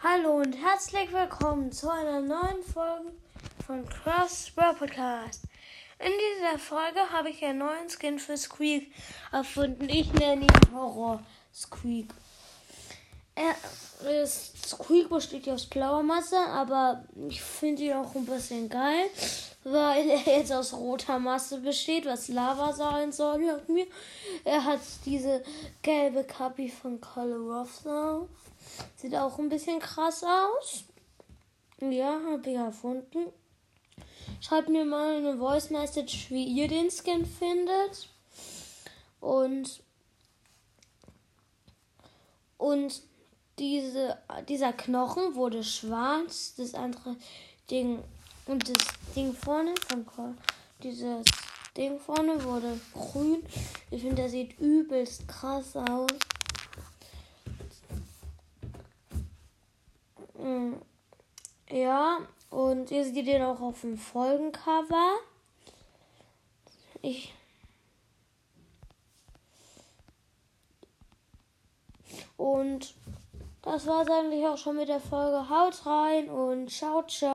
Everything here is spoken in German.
Hallo und herzlich willkommen zu einer neuen Folge von Cross World Podcast. In dieser Folge habe ich einen neuen Skin für Squeak erfunden. Ich nenne ihn Horror Squeak. Er ist, Squeak besteht ja aus blauer Masse, aber ich finde ihn auch ein bisschen geil, weil er jetzt aus roter Masse besteht, was Lava sein soll laut mir. Er hat diese gelbe Kapi von Color of Sound. Sieht auch ein bisschen krass aus. Ja, habe ich erfunden. Schreibt mir mal eine Voice Message, wie ihr den Skin findet. Und und diese, dieser Knochen wurde schwarz, das andere Ding und das Ding vorne von dieses Ding vorne wurde grün. Ich finde, der sieht übelst krass aus. Mm, ja, und ihr seht den auch auf dem Folgencover. Ich. Und das war es eigentlich auch schon mit der Folge. Haut rein und ciao, ciao.